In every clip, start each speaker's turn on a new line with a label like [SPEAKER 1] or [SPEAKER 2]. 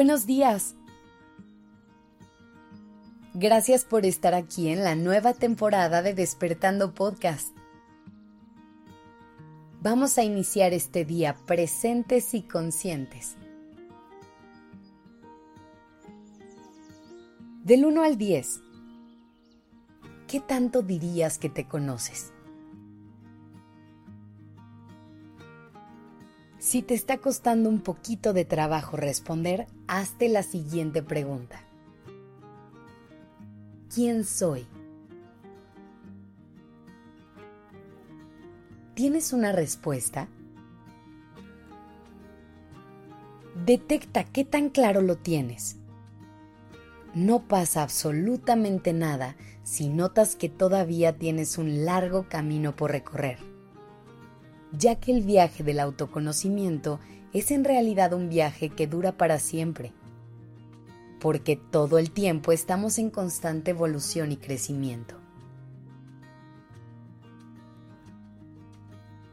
[SPEAKER 1] Buenos días. Gracias por estar aquí en la nueva temporada de Despertando Podcast. Vamos a iniciar este día presentes y conscientes. Del 1 al 10, ¿qué tanto dirías que te conoces? Si te está costando un poquito de trabajo responder, hazte la siguiente pregunta. ¿Quién soy? ¿Tienes una respuesta? Detecta qué tan claro lo tienes. No pasa absolutamente nada si notas que todavía tienes un largo camino por recorrer ya que el viaje del autoconocimiento es en realidad un viaje que dura para siempre, porque todo el tiempo estamos en constante evolución y crecimiento.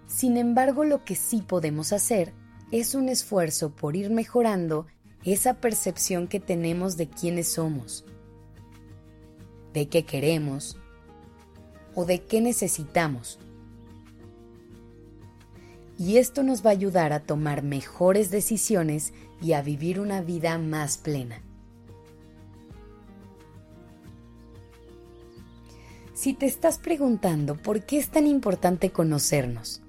[SPEAKER 1] Sin embargo, lo que sí podemos hacer es un esfuerzo por ir mejorando esa percepción que tenemos de quiénes somos, de qué queremos o de qué necesitamos y esto nos va a ayudar a tomar mejores decisiones y a vivir una vida más plena. Si te estás preguntando por qué es tan importante conocernos,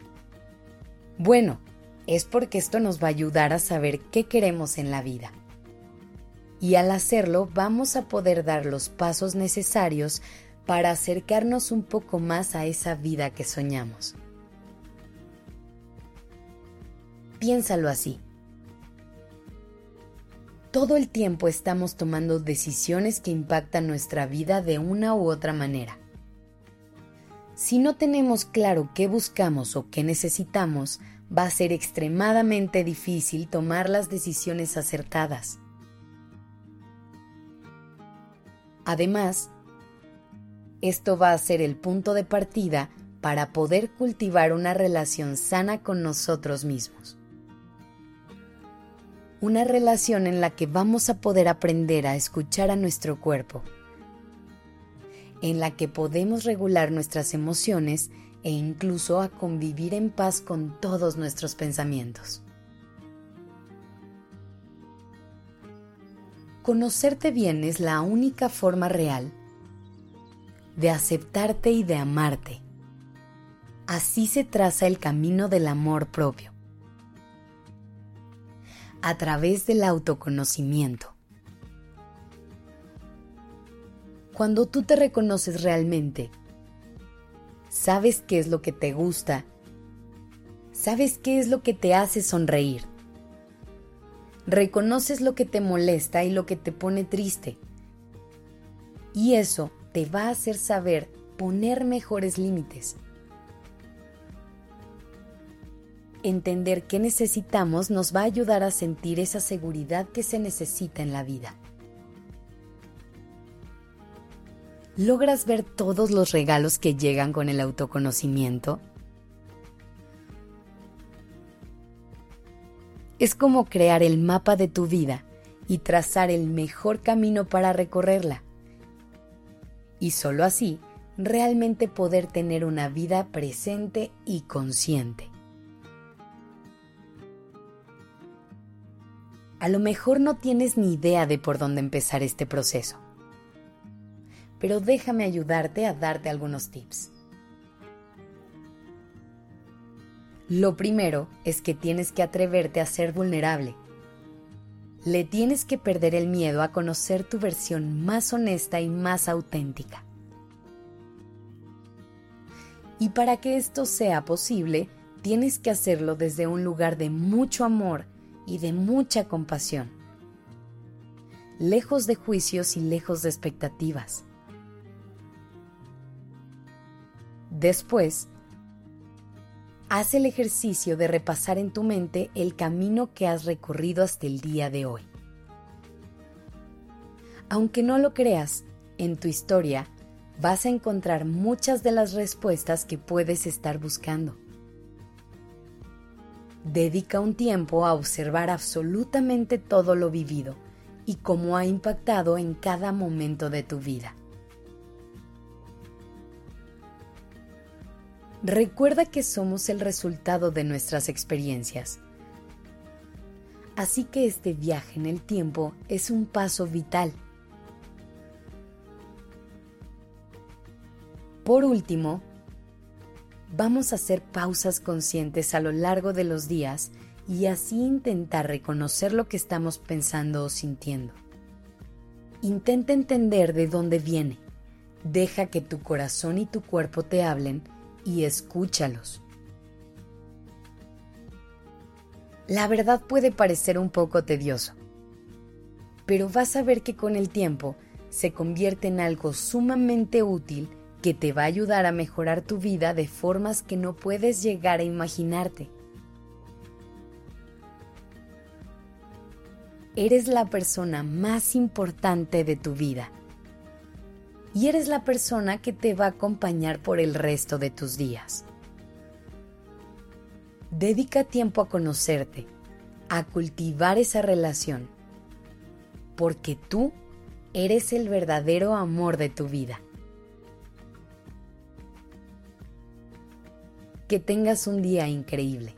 [SPEAKER 1] bueno, es porque esto nos va a ayudar a saber qué queremos en la vida. Y al hacerlo vamos a poder dar los pasos necesarios para acercarnos un poco más a esa vida que soñamos. Piénsalo así. Todo el tiempo estamos tomando decisiones que impactan nuestra vida de una u otra manera. Si no tenemos claro qué buscamos o qué necesitamos, va a ser extremadamente difícil tomar las decisiones acertadas. Además, esto va a ser el punto de partida para poder cultivar una relación sana con nosotros mismos una relación en la que vamos a poder aprender a escuchar a nuestro cuerpo, en la que podemos regular nuestras emociones e incluso a convivir en paz con todos nuestros pensamientos. Conocerte bien es la única forma real de aceptarte y de amarte. Así se traza el camino del amor propio a través del autoconocimiento. Cuando tú te reconoces realmente, sabes qué es lo que te gusta, sabes qué es lo que te hace sonreír, reconoces lo que te molesta y lo que te pone triste. Y eso te va a hacer saber poner mejores límites entender qué necesitamos nos va a ayudar a sentir esa seguridad que se necesita en la vida. ¿Logras ver todos los regalos que llegan con el autoconocimiento? Es como crear el mapa de tu vida y trazar el mejor camino para recorrerla. Y solo así, realmente poder tener una vida presente y consciente. A lo mejor no tienes ni idea de por dónde empezar este proceso, pero déjame ayudarte a darte algunos tips. Lo primero es que tienes que atreverte a ser vulnerable. Le tienes que perder el miedo a conocer tu versión más honesta y más auténtica. Y para que esto sea posible, tienes que hacerlo desde un lugar de mucho amor y de mucha compasión, lejos de juicios y lejos de expectativas. Después, haz el ejercicio de repasar en tu mente el camino que has recorrido hasta el día de hoy. Aunque no lo creas, en tu historia vas a encontrar muchas de las respuestas que puedes estar buscando. Dedica un tiempo a observar absolutamente todo lo vivido y cómo ha impactado en cada momento de tu vida. Recuerda que somos el resultado de nuestras experiencias. Así que este viaje en el tiempo es un paso vital. Por último, vamos a hacer pausas conscientes a lo largo de los días y así intentar reconocer lo que estamos pensando o sintiendo. Intenta entender de dónde viene. Deja que tu corazón y tu cuerpo te hablen y escúchalos. La verdad puede parecer un poco tedioso, pero vas a ver que con el tiempo se convierte en algo sumamente útil que te va a ayudar a mejorar tu vida de formas que no puedes llegar a imaginarte. Eres la persona más importante de tu vida y eres la persona que te va a acompañar por el resto de tus días. Dedica tiempo a conocerte, a cultivar esa relación, porque tú eres el verdadero amor de tu vida. Que tengas un día increíble.